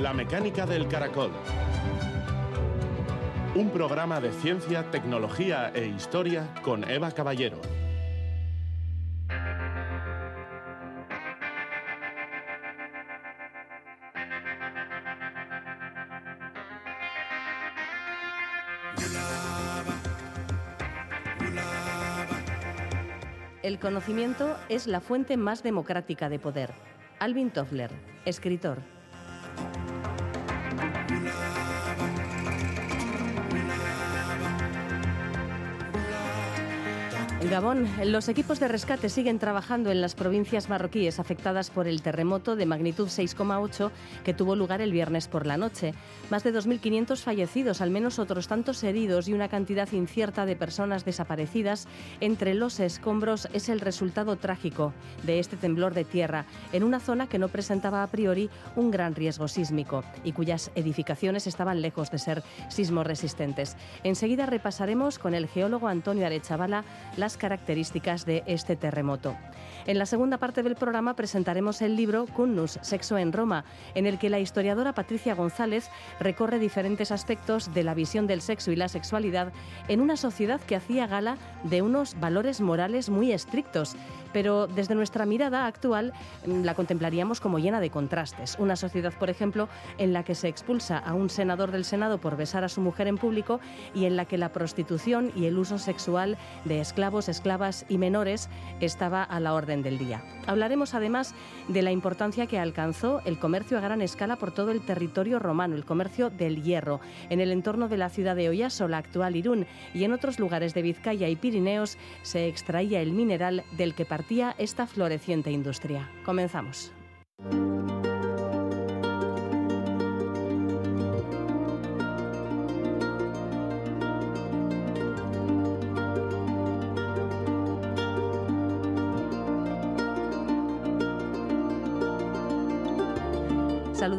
La mecánica del caracol. Un programa de ciencia, tecnología e historia con Eva Caballero. El conocimiento es la fuente más democrática de poder. Alvin Toffler, escritor. Gabón, los equipos de rescate siguen trabajando en las provincias marroquíes afectadas por el terremoto de magnitud 6,8 que tuvo lugar el viernes por la noche. Más de 2.500 fallecidos, al menos otros tantos heridos y una cantidad incierta de personas desaparecidas entre los escombros es el resultado trágico de este temblor de tierra en una zona que no presentaba a priori un gran riesgo sísmico y cuyas edificaciones estaban lejos de ser sismo resistentes. Enseguida repasaremos con el geólogo Antonio Arechavala las características de este terremoto. En la segunda parte del programa presentaremos el libro Cunnus, Sexo en Roma, en el que la historiadora Patricia González recorre diferentes aspectos de la visión del sexo y la sexualidad en una sociedad que hacía gala de unos valores morales muy estrictos, pero desde nuestra mirada actual mm, la contemplaríamos como llena de contrastes. Una sociedad, por ejemplo, en la que se expulsa a un senador del Senado por besar a su mujer en público y en la que la prostitución y el uso sexual de esclavos, esclavas y menores estaba a la orden del día. Hablaremos además de la importancia que alcanzó el comercio a gran escala por todo el territorio romano, el comercio del hierro, en el entorno de la ciudad de Oyaso, la actual Irún, y en otros lugares de Vizcaya y Pirineos se extraía el mineral del que esta floreciente industria. Comenzamos.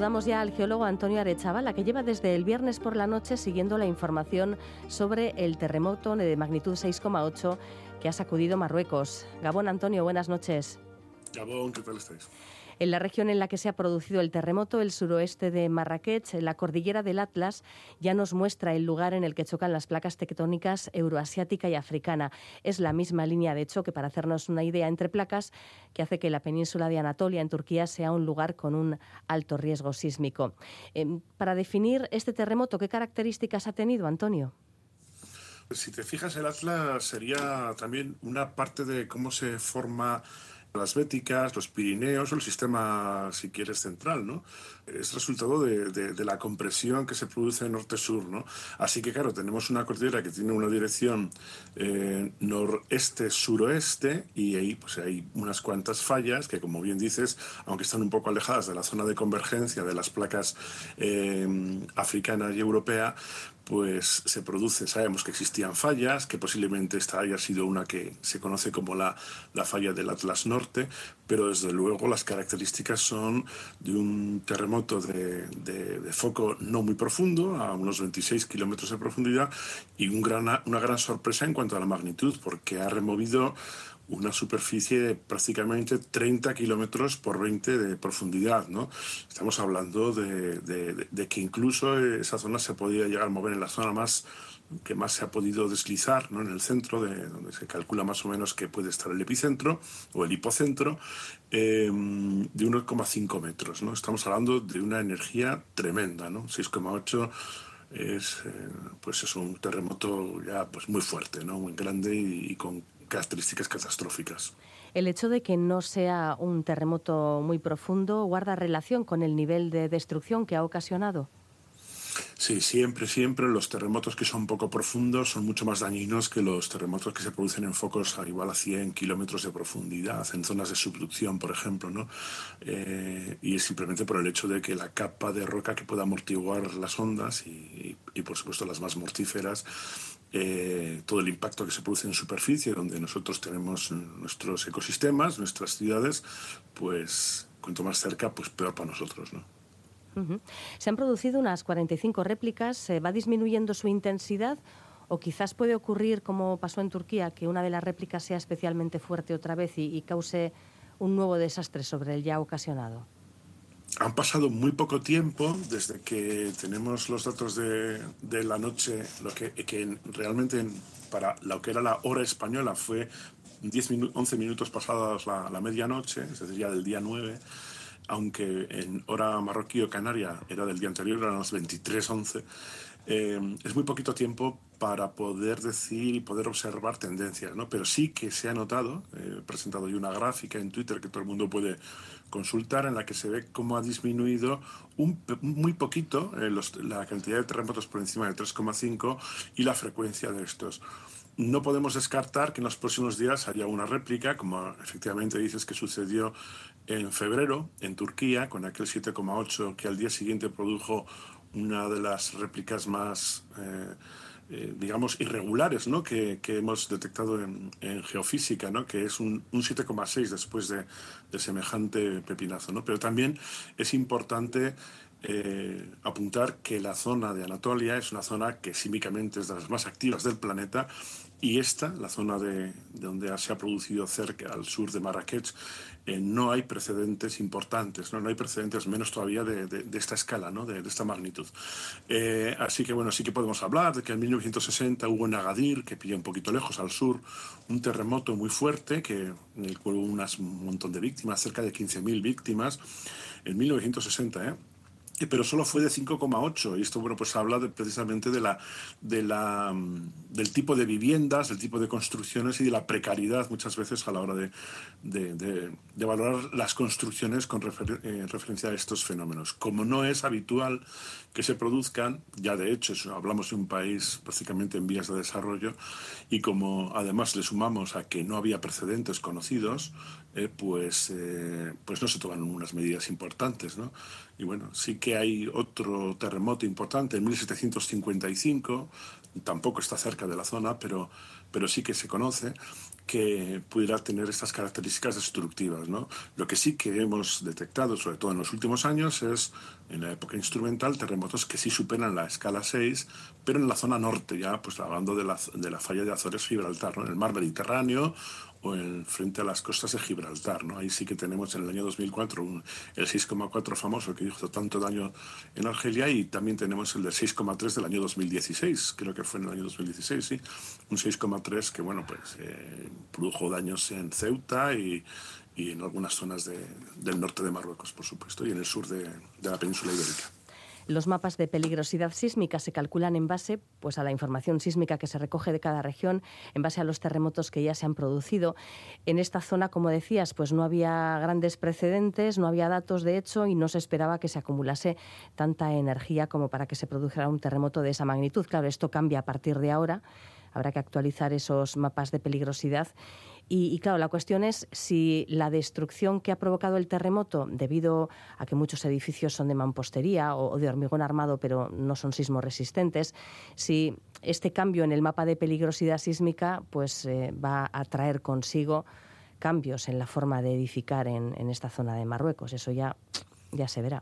Saludamos ya al geólogo Antonio Arechavala, que lleva desde el viernes por la noche siguiendo la información sobre el terremoto de magnitud 6,8 que ha sacudido Marruecos. Gabón Antonio, buenas noches. Gabón, ¿qué tal estáis? En la región en la que se ha producido el terremoto, el suroeste de Marrakech, la cordillera del Atlas, ya nos muestra el lugar en el que chocan las placas tectónicas euroasiática y africana. Es la misma línea de choque, para hacernos una idea, entre placas que hace que la península de Anatolia, en Turquía, sea un lugar con un alto riesgo sísmico. Em, para definir este terremoto, ¿qué características ha tenido, Antonio? Si te fijas, el Atlas sería también una parte de cómo se forma las Béticas, los Pirineos o el sistema, si quieres, central, ¿no? Es resultado de, la compresión que se produce norte-sur, ¿no? Así que, claro, tenemos una cordillera que tiene una dirección eh, noreste-suroeste y ahí pues hay unas cuantas fallas que, como bien dices, aunque están un poco alejadas de la zona de convergencia de las placas eh, africana y europea, pues se produce, sabemos que existían fallas, que posiblemente esta haya sido una que se conoce como la, falla del Atlas Norte, pero desde luego las características son de un terremoto de, foco no muy profundo, a unos 26 kilómetros de profundidad, y un gran, una gran sorpresa en cuanto a la magnitud, porque ha removido una superficie de prácticamente 30 kilómetros por 20 de profundidad. ¿no? Estamos hablando de, que incluso esa zona se podía llegar a mover en la zona más que más se ha podido deslizar, ¿no? en el centro, de donde se calcula más o menos que puede estar el epicentro o el hipocentro, em, de 1,5 metros. ¿no? Estamos hablando de una energía tremenda, ¿no? 6,8 es, eh, pues es un terremoto ya pues muy fuerte, ¿no? muy grande y con características catastróficas. El hecho de que no sea un terremoto muy profundo guarda relación con el nivel de destrucción que ha ocasionado. Sí, siempre, siempre los terremotos que son poco profundos son mucho más dañinos que los terremotos que se producen en focos a igual a 100 kilómetros de profundidad, en zonas de subducción, por ejemplo, ¿no? Eh, y es simplemente por el hecho de que la capa de roca que pueda amortiguar las ondas y, y por supuesto las más mortíferas eh, todo el impacto que se produce en superficie, donde nosotros tenemos nuestros ecosistemas, nuestras ciudades, pues cuanto más cerca, pues peor para nosotros, ¿no? Se han producido unas 45 réplicas, ¿se va disminuyendo su intensidad o quizás puede ocurrir, como pasó en Turquía, que una de las réplicas sea especialmente fuerte otra vez y cause un nuevo desastre sobre el ya ocasionado? Han pasado muy poco tiempo desde que tenemos los datos de, de la noche, lo que, realmente para lo que era la hora española fue 10 11 minutos pasadas la, la, medianoche, es decir, ya del día 9, aunque en hora marroquí o canaria era del día anterior, eran las 23.11. Eh, es muy poquito tiempo para poder decir y poder observar tendencias, ¿no? Pero sí que se ha notado, eh, he presentado yo una gráfica en Twitter que todo el mundo puede consultar en la que se ve cómo ha disminuido un, muy poquito eh, la cantidad de terremotos por encima de 3,5 y la frecuencia de estos. No podemos descartar que en los próximos días haya una réplica, como efectivamente dices que sucedió en febrero en Turquía, con aquel 7,8 que al día siguiente produjo una de las réplicas más, eh, eh, digamos, irregulares ¿no? que, que hemos detectado en, geofísica, ¿no? que es un, un 7,6 después de, de, semejante pepinazo. ¿no? Pero también es importante eh, apuntar que la zona de Anatolia es una zona que símicamente es de las más activas del planeta y esta, la zona de, de donde se ha producido cerca al sur de Marrakech, eh, no hay precedentes importantes, ¿no? no hay precedentes menos todavía de, esta escala, ¿no? de, esta magnitud. Eh, así que bueno, sí que podemos hablar de que en 1960 hubo en Agadir, que pilla un poquito lejos al sur, un terremoto muy fuerte, que, en el cual hubo un montón de víctimas, cerca de 15.000 víctimas, en 1960, ¿eh? Pero solo fue de 5,8 y esto bueno pues habla de, precisamente de la, la, del tipo de viviendas, del tipo de construcciones y de la precariedad muchas veces a la hora de, de, valorar las construcciones con eh, referencia a estos fenómenos. Como no es habitual que se produzcan, ya de hecho hablamos de un país prácticamente en vías de desarrollo y como además le sumamos a que no había precedentes conocidos, eh, pues, eh, pues no se toman unas medidas importantes. ¿no? Y bueno, sí que hay otro terremoto importante en 1755, tampoco está cerca de la zona, pero, pero sí que se conoce que pudiera tener estas características destructivas. ¿no? Lo que sí que hemos detectado, sobre todo en los últimos años, es en la época instrumental terremotos que sí superan la escala 6, pero en la zona norte, ya pues hablando de la, de la falla de Azores-Gibraltar, ¿no? en el mar Mediterráneo o en, frente a las costas de Gibraltar. ¿no? Ahí sí que tenemos en el año 2004 un, el 6,4 famoso que hizo tanto daño en Argelia y también tenemos el del 6,3 del año 2016, creo que fue en el año 2016, sí, un 6,3 que bueno, pues eh, produjo daños en Ceuta y, y en algunas zonas de, del norte de Marruecos, por supuesto, y en el sur de, de la península ibérica. Los mapas de peligrosidad sísmica se calculan en base pues, a la información sísmica que se recoge de cada región, en base a los terremotos que ya se han producido. En esta zona, como decías, pues no había grandes precedentes, no había datos de hecho y no se esperaba que se acumulase tanta energía como para que se produjera un terremoto de esa magnitud. Claro, esto cambia a partir de ahora. Habrá que actualizar esos mapas de peligrosidad y, y, claro, la cuestión es si la destrucción que ha provocado el terremoto, debido a que muchos edificios son de mampostería o, de hormigón armado, pero no son sismo resistentes, si este cambio en el mapa de peligrosidad sísmica pues, eh, va a traer consigo cambios en la forma de edificar en, en esta zona de Marruecos. Eso ya, ya se verá.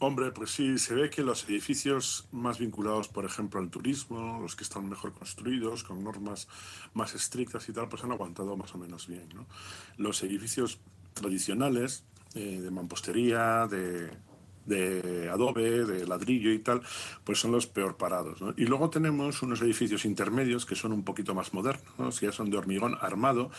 Hombre, pues sí, se ve que los edificios más vinculados, por ejemplo, al turismo, los que están mejor construidos, con normas más estrictas y tal, pues han aguantado más o menos bien. ¿no? Los edificios tradicionales, eh, de mampostería, de, de adobe, de ladrillo y tal, pues son los peor parados. ¿no? Y luego tenemos unos edificios intermedios que son un poquito más modernos, ya son de hormigón armado,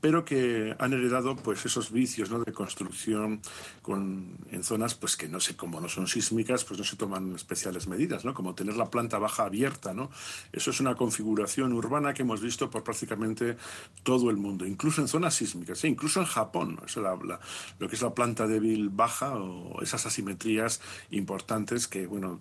pero que han heredado pues esos vicios ¿no? de construcción con, en zonas pues que no sé, como no son sísmicas, pues no se toman especiales medidas, ¿no? como tener la planta baja abierta. ¿no? Eso es una configuración urbana que hemos visto por prácticamente todo el mundo, incluso en zonas sísmicas, ¿eh? incluso en Japón, ¿no? Eso la, la, lo que es la planta débil baja o esas asimetrías importantes que, bueno,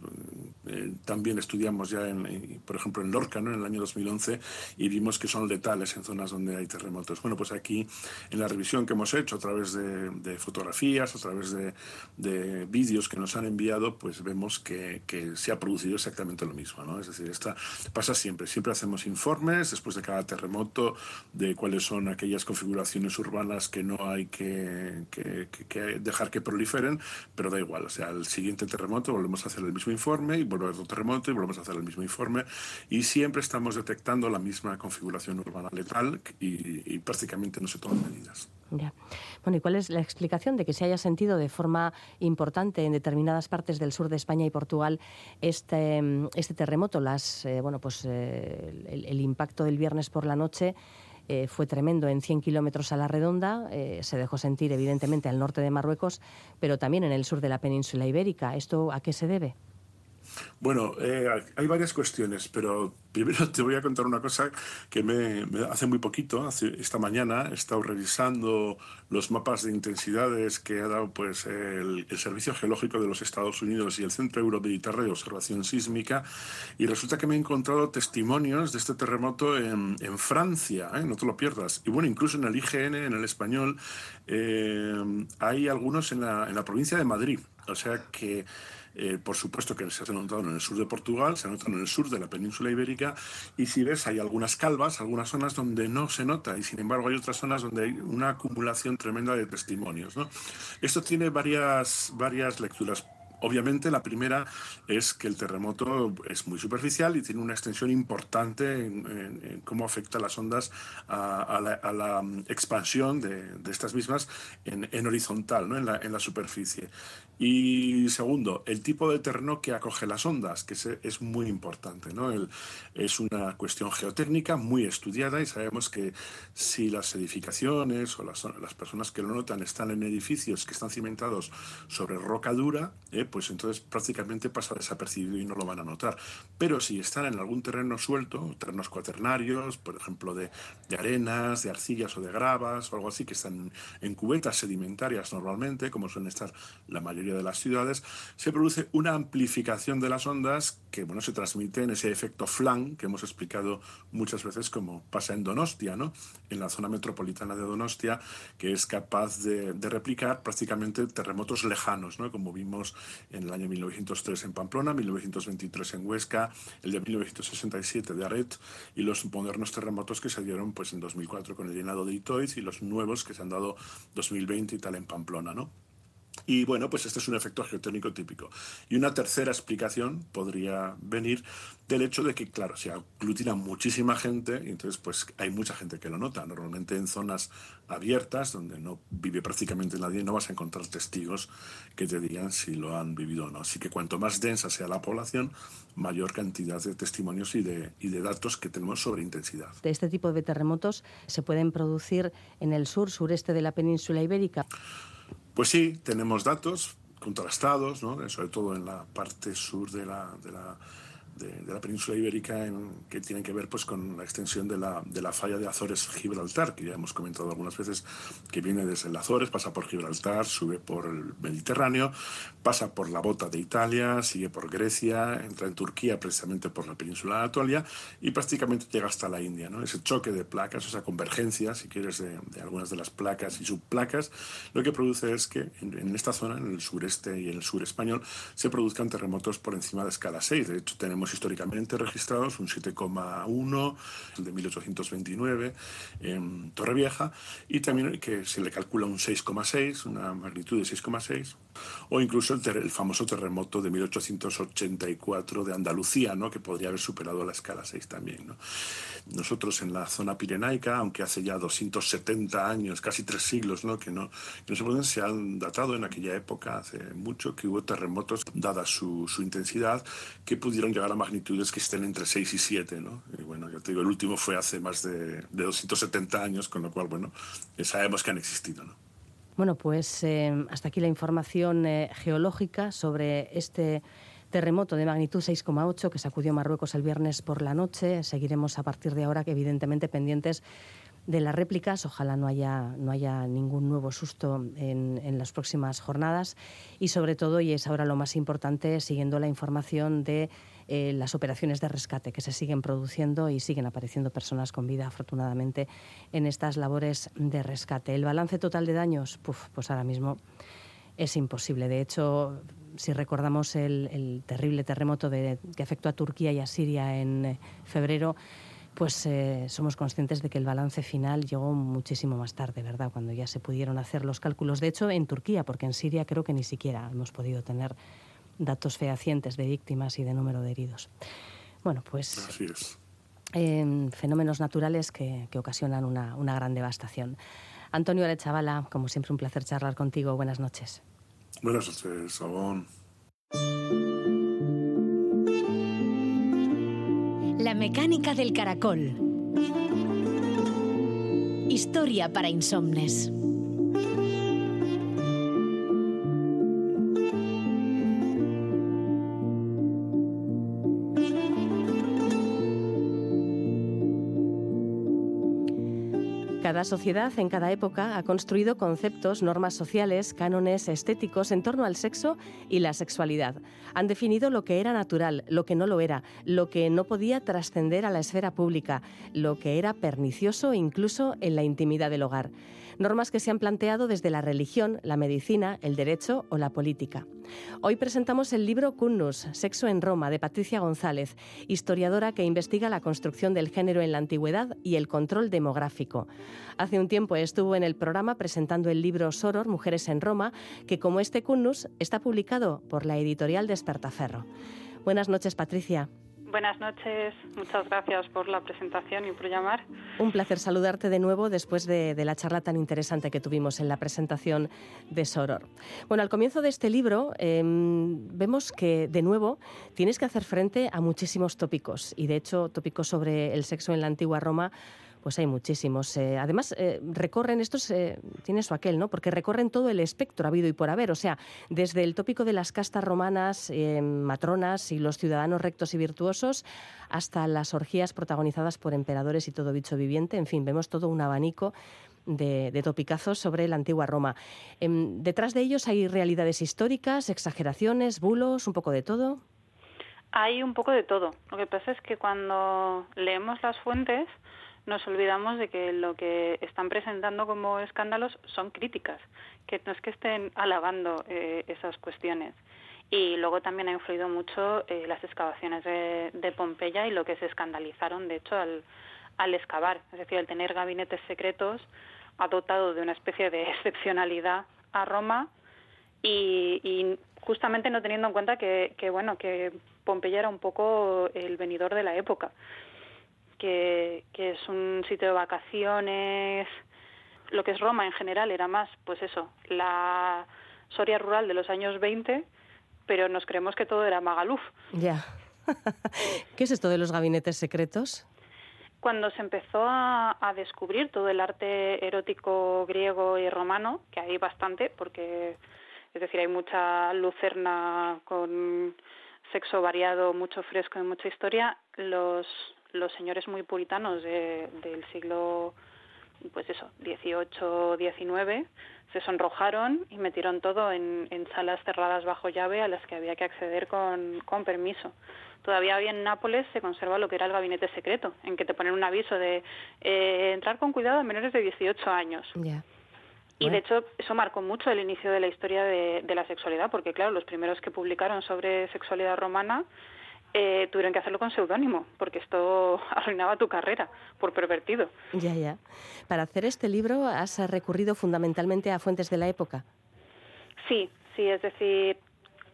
eh, también estudiamos ya, en, por ejemplo, en Lorca, ¿no? en el año 2011, y vimos que son letales en zonas donde hay terremotos. Bueno, pues aquí, en la revisión que hemos hecho a través de, de fotografías, a través de, de vídeos que nos han enviado, pues vemos que, que, se ha producido exactamente lo mismo, ¿no? Es decir, esta pasa siempre. Siempre hacemos informes después de cada terremoto de cuáles son aquellas configuraciones urbanas que no hay que, que, que dejar que proliferen, pero da igual. O sea, al siguiente terremoto volvemos a hacer el mismo informe y vuelve otro terremoto y volvemos a hacer el mismo informe y siempre estamos detectando la misma configuración urbana letal y, y prácticamente no se toman medidas. Ya. Bueno, ¿y cuál es la explicación de que se haya sentido de forma importante en determinadas partes del sur de España y Portugal este, este terremoto? Las, eh, bueno, pues, eh, el, impacto del viernes por la noche eh, fue tremendo en 100 kilómetros a la redonda. se dejó sentir, evidentemente, al norte de Marruecos, pero también en el sur de la península ibérica. ¿Esto a qué se debe? Bueno, eh, hay varias cuestiones, pero primero te voy a contar una cosa que me, hace muy poquito, esta mañana, he estado revisando los mapas de intensidades que ha dado pues, el, Servicio Geológico de los Estados Unidos y el Centro Euromediterráneo de Observación Sísmica, y resulta que me he encontrado testimonios de este terremoto en, Francia, ¿eh? no te lo pierdas. Y bueno, incluso en el IGN, en el español, eh, hay algunos en la provincia de Madrid. O sea que eh, por supuesto que se ha notado en el sur de Portugal, se ha notado en el sur de la península ibérica, y si ves, hay algunas calvas, algunas zonas donde no se nota, y sin embargo hay otras zonas donde hay una acumulación tremenda de testimonios. Esto tiene varias, varias lecturas. Obviamente, la primera es que el terremoto es muy superficial y tiene una extensión importante en, cómo afecta las ondas a, la, mm, expansión de, estas mismas en, horizontal, ¿no? en, la, superficie. Y segundo, el tipo de terreno que acoge las ondas, que es muy importante. ¿no? es una cuestión geotécnica muy estudiada y sabemos que si las edificaciones o las, las personas que lo notan están en edificios que están cimentados sobre roca dura, eh, pues entonces prácticamente pasa desapercibido y no lo van a notar. Pero si están en algún terreno suelto, terrenos cuaternarios, por ejemplo de, de arenas, de arcillas o de gravas o algo así, que están en cubetas sedimentarias normalmente, como suelen estar la mayoría de las ciudades, se produce una amplificación de las ondas que bueno, se transmite en ese efecto flan que hemos explicado muchas veces como pasa en Donostia, ¿no? en la zona metropolitana de Donostia, que es capaz de, de replicar prácticamente terremotos lejanos, ¿no? como vimos en el año 1903 en Pamplona, 1923 en Huesca, el de 1967 de Aret y los modernos terremotos que se dieron pues, en 2004 con el llenado de Itoiz y los nuevos que se han dado 2020 y tal en Pamplona. ¿no? Y bueno, pues este es un efecto geotécnico típico. Y una tercera explicación podría venir del hecho de que, claro, se aglutina muchísima gente y entonces pues hay mucha gente que lo nota. Normalmente en zonas abiertas, donde no vive prácticamente nadie, no vas a encontrar testigos que te digan si lo han vivido o no. Así que cuanto más densa sea la población, mayor cantidad de testimonios y de, y de datos que tenemos sobre intensidad. De este tipo de terremotos se pueden producir en el sur, sureste de la península ibérica. Pues sí, tenemos datos contrastados, ¿no? sobre todo en la parte sur de la, de, la península ibérica en, que tienen que ver pues, con la extensión de la, de la falla de Azores-Gibraltar, que ya hemos comentado algunas veces, que viene desde el Azores, pasa por Gibraltar, sube por el Mediterráneo, pasa por la bota de Italia, sigue por Grecia, entra en Turquía precisamente por la península de Anatolia y prácticamente llega hasta la India. ¿no? Ese choque de placas, esa convergencia, si quieres, de, algunas de las placas y subplacas, lo que produce es que en, en esta zona, en el sureste y en el sur español, se produzcan terremotos por encima de escala 6. De hecho, tenemos históricamente registrados un 7,1, el de 1829 en Torrevieja, y también que se le calcula un 6,6, una magnitud de 6,6, o incluso el, famoso terremoto de 1884 de Andalucía, ¿no? que podría haber superado la escala 6 también. ¿no? Nosotros en la zona pirenaica, aunque hace ya 270 años, casi tres siglos, ¿no? que no, no se pueden, se han datado en aquella época, hace mucho, que hubo terremotos, dada su, su intensidad, que pudieron llegar a magnitudes que estén entre 6 y 7. ¿no? Y bueno, ya te digo, el último fue hace más de, de 270 años, con lo cual, bueno, sabemos que han existido. ¿no? Bueno, pues eh, hasta aquí la información eh, geológica sobre este terremoto de magnitud 6,8 que sacudió Marruecos el viernes por la noche. Seguiremos a partir de ahora, que evidentemente pendientes de las réplicas. Ojalá no haya, no haya ningún nuevo susto en, las próximas jornadas. Y sobre todo, y es ahora lo más importante, siguiendo la información de eh, las operaciones de rescate que se siguen produciendo y siguen apareciendo personas con vida, afortunadamente, en estas labores de rescate. El balance total de daños, pues ahora mismo es imposible. De hecho, si recordamos el, terrible terremoto que afectó a Turquía y a Siria en eh, febrero, pues eh, somos conscientes de que el balance final llegó muchísimo más tarde, ¿verdad? Cuando ya se pudieron hacer los cálculos. De hecho, en Turquía, porque en Siria creo que ni siquiera hemos podido tener datos fehacientes de víctimas y de número de heridos. Bueno, pues em, fenómenos naturales que, ocasionan una, gran devastación. Antonio Arechavala, como siempre un placer charlar contigo. Buenas noches. Buenas noches, Sabón. La mecánica del caracol. Historia para insomnes. Cada sociedad en cada época ha construido conceptos, normas sociales, cánones estéticos en torno al sexo y la sexualidad. Han definido lo que era natural, lo que no lo era, lo que no podía trascender a la esfera pública, lo que era pernicioso incluso en la intimidad del hogar normas que se han planteado desde la religión, la medicina, el derecho o la política. Hoy presentamos el libro Cunnus, Sexo en Roma, de Patricia González, historiadora que investiga la construcción del género en la antigüedad y el control demográfico. Hace un tiempo estuvo en el programa presentando el libro Soror, Mujeres en Roma, que como este Cunnus está publicado por la editorial Despertaferro. Buenas noches, Patricia. Buenas noches, muchas gracias por la presentación y por llamar. Un placer saludarte de nuevo después de, la charla tan interesante que tuvimos en la presentación de Soror. Bueno, al comienzo de este libro em, vemos que, de nuevo, tienes que hacer frente a muchísimos tópicos y, de hecho, tópicos sobre el sexo en la antigua Roma pues hay muchísimos. Eh, además, eh, recorren, estos, eh, tiene su aquel, ¿no? Porque recorren todo el espectro habido y por haber. O sea, desde el tópico de las castas romanas, matronas y los ciudadanos rectos y virtuosos, hasta las orgías protagonizadas por emperadores y todo bicho viviente. En fin, vemos todo un abanico de, de, topicazos sobre la antigua Roma. Em, detrás de ellos hay realidades históricas, exageraciones, bulos, un poco de todo. Hay un poco de todo. Lo que pasa es que cuando leemos las fuentes nos olvidamos de que lo que están presentando como escándalos son críticas, que no es que estén alabando eh, esas cuestiones. Y luego también ha influido mucho eh, las excavaciones de, Pompeya y lo que se escandalizaron, de hecho, al, al excavar. Es decir, el tener gabinetes secretos ha dotado de una especie de excepcionalidad a Roma y, y justamente no teniendo en cuenta que, que, bueno, que Pompeya era un poco el venidor de la época que, es un sitio de vacaciones. Lo que es Roma en general era más, pues eso, la Soria rural de los años 20, pero nos creemos que todo era Magaluf. Ya. ¿Qué es esto de los gabinetes secretos? Cuando se empezó a, a, descubrir todo el arte erótico griego y romano, que hay bastante, porque es decir, hay mucha lucerna con sexo variado, mucho fresco y mucha historia, los, los señores muy puritanos del siglo pues eso, 18, 19, se sonrojaron y metieron todo en, salas cerradas bajo llave a las que había que acceder con, con permiso. Todavía hoy en Nápoles se conserva lo que era el gabinete secreto, en que te ponen un aviso de eh, entrar con cuidado a menores de 18 años. Y de hecho eso marcó mucho el inicio de la historia de, de la sexualidad, porque claro, los primeros que publicaron sobre sexualidad romana eh, tuvieron que hacerlo con seudónimo, porque esto arruinaba tu carrera por pervertido. Ya, ya. Para hacer este libro has recurrido fundamentalmente a fuentes de la época. Sí, sí, es decir,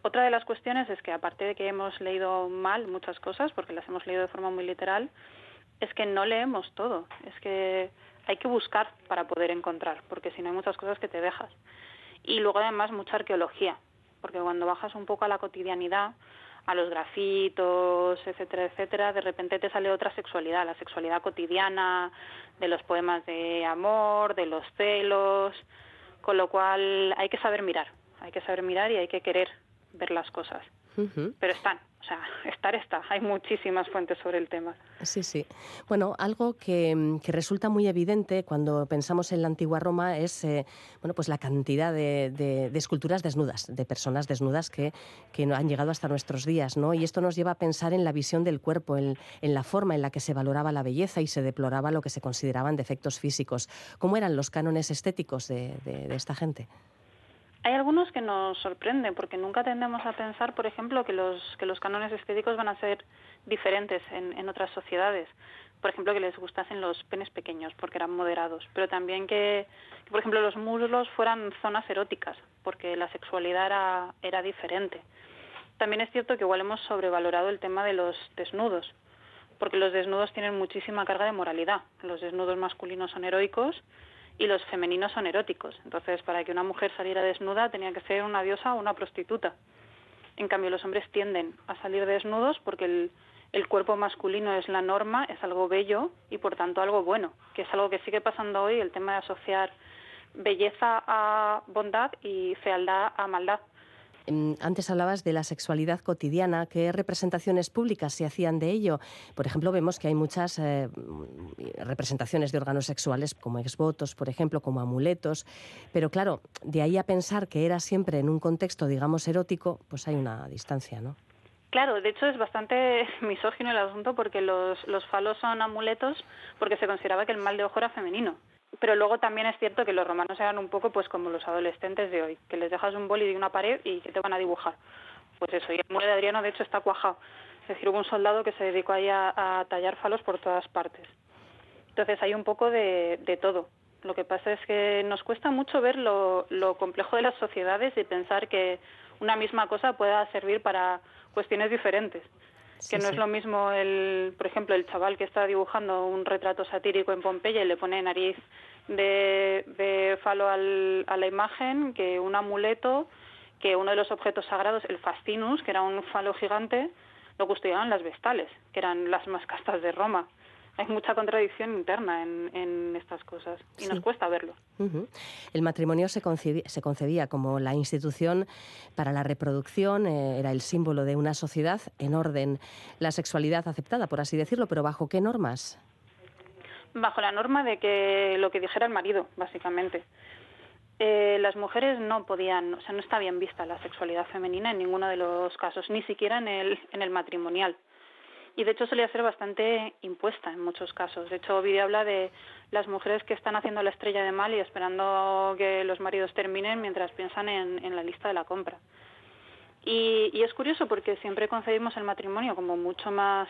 otra de las cuestiones es que aparte de que hemos leído mal muchas cosas, porque las hemos leído de forma muy literal, es que no leemos todo, es que hay que buscar para poder encontrar, porque si no hay muchas cosas que te dejas. Y luego además mucha arqueología, porque cuando bajas un poco a la cotidianidad, a los grafitos, etcétera, etcétera, de repente te sale otra sexualidad, la sexualidad cotidiana, de los poemas de amor, de los celos, con lo cual hay que saber mirar, hay que saber mirar y hay que querer ver las cosas. Pero están, o sea, estar está. Hay muchísimas fuentes sobre el tema. Sí, sí. Bueno, algo que, resulta muy evidente cuando pensamos en la antigua Roma es eh, bueno, pues la cantidad de, esculturas desnudas, de personas desnudas que, que han llegado hasta nuestros días. ¿no? Y esto nos lleva a pensar en la visión del cuerpo, en, la forma en la que se valoraba la belleza y se deploraba lo que se consideraban defectos físicos. ¿Cómo eran los cánones estéticos de esta gente? Hay algunos que nos sorprenden porque nunca tendemos a pensar, por ejemplo, que los, que los cánones estéticos van a ser diferentes en, en otras sociedades. Por ejemplo, que les gustasen los penes pequeños porque eran moderados, pero también que, por ejemplo, los muslos fueran zonas eróticas porque la sexualidad era, era diferente. También es cierto que igual hemos sobrevalorado el tema de los desnudos, porque los desnudos tienen muchísima carga de moralidad. Los desnudos masculinos son heroicos y los femeninos son eróticos. Entonces, para que una mujer saliera desnuda tenía que ser una diosa o una prostituta. En cambio, los hombres tienden a salir desnudos porque el, cuerpo masculino es la norma, es algo bello y por tanto algo bueno, que es algo que sigue pasando hoy, el tema de asociar belleza a bondad y fealdad a maldad. Em, antes hablabas de la sexualidad cotidiana. ¿Qué representaciones públicas se hacían de ello? Por ejemplo, vemos que hay muchas eh, representaciones de órganos sexuales, como exvotos, por ejemplo, como amuletos. Pero claro, de ahí a pensar que era siempre en un contexto, digamos, erótico, pues hay una distancia, ¿no? Claro, de hecho es bastante misógino el asunto porque los, los falos son amuletos porque se consideraba que el mal de ojo era femenino pero luego también es cierto que los romanos eran un poco pues como los adolescentes de hoy, que les dejas un boli de una pared y que te van a dibujar. Pues eso, y el muro de Adriano de hecho está cuajado. Es decir, hubo un soldado que se dedicó ahí a, tallar falos por todas partes. Entonces hay un poco de, de, todo. Lo que pasa es que nos cuesta mucho ver lo, lo complejo de las sociedades y pensar que una misma cosa pueda servir para cuestiones diferentes que no es lo mismo el, por ejemplo, el chaval que está dibujando un retrato satírico en Pompeya y le pone nariz de, de falo al, a la imagen que un amuleto, que uno de los objetos sagrados, el fascinus, que era un falo gigante, lo custodiaban las vestales, que eran las más castas de Roma hay mucha contradicción interna en, estas cosas y nos cuesta verlo. El matrimonio se concebía, se concebía, como la institución para la reproducción, eh, era el símbolo de una sociedad en orden, la sexualidad aceptada, por así decirlo, pero ¿bajo qué normas? Bajo la norma de que lo que dijera el marido, básicamente. Eh, las mujeres no podían, o sea, no está bien vista la sexualidad femenina en ninguno de los casos, ni siquiera en el, en el matrimonial y de hecho solía ser bastante impuesta en muchos casos. De hecho, Ovidio habla de las mujeres que están haciendo la estrella de mal y esperando que los maridos terminen mientras piensan en, en la lista de la compra. Y, y, es curioso porque siempre concebimos el matrimonio como mucho más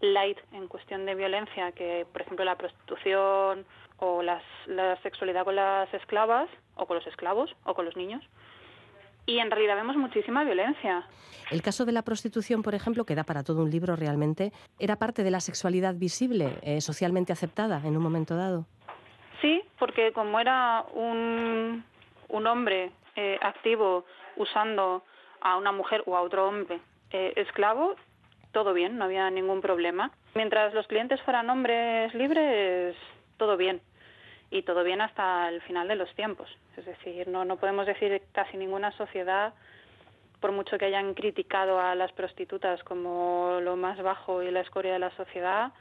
light en cuestión de violencia que, por ejemplo, la prostitución o las, la sexualidad con las esclavas o con los esclavos o con los niños y en realidad vemos muchísima violencia. El caso de la prostitución, por ejemplo, que da para todo un libro realmente, ¿era parte de la sexualidad visible, eh, socialmente aceptada en un momento dado? Sí, porque como era un, un hombre eh, activo usando a una mujer o a otro hombre eh, esclavo, todo bien, no había ningún problema. Mientras los clientes fueran hombres libres, todo bien y todo bien hasta el final de los tiempos. Es decir, no, no podemos decir casi ninguna sociedad, por mucho que hayan criticado a las prostitutas como lo más bajo y la escoria de la sociedad,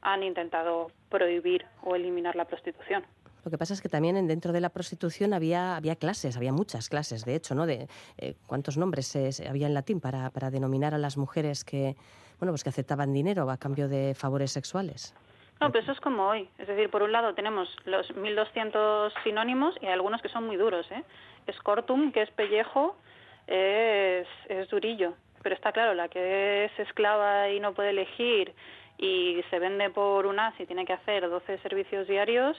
han intentado prohibir o eliminar la prostitución. Lo que pasa es que también dentro de la prostitución había, había clases, había muchas clases, de hecho, ¿no? De eh, cuántos nombres había en latín para, para denominar a las mujeres que, bueno, pues que aceptaban dinero a cambio de favores sexuales. No, pero eso es como hoy. Es decir, por un lado tenemos los 1.200 sinónimos y hay algunos que son muy duros. ¿eh? Escortum, que es pellejo, es, es durillo. Pero está claro, la que es esclava y no puede elegir y se vende por un as y tiene que hacer 12 servicios diarios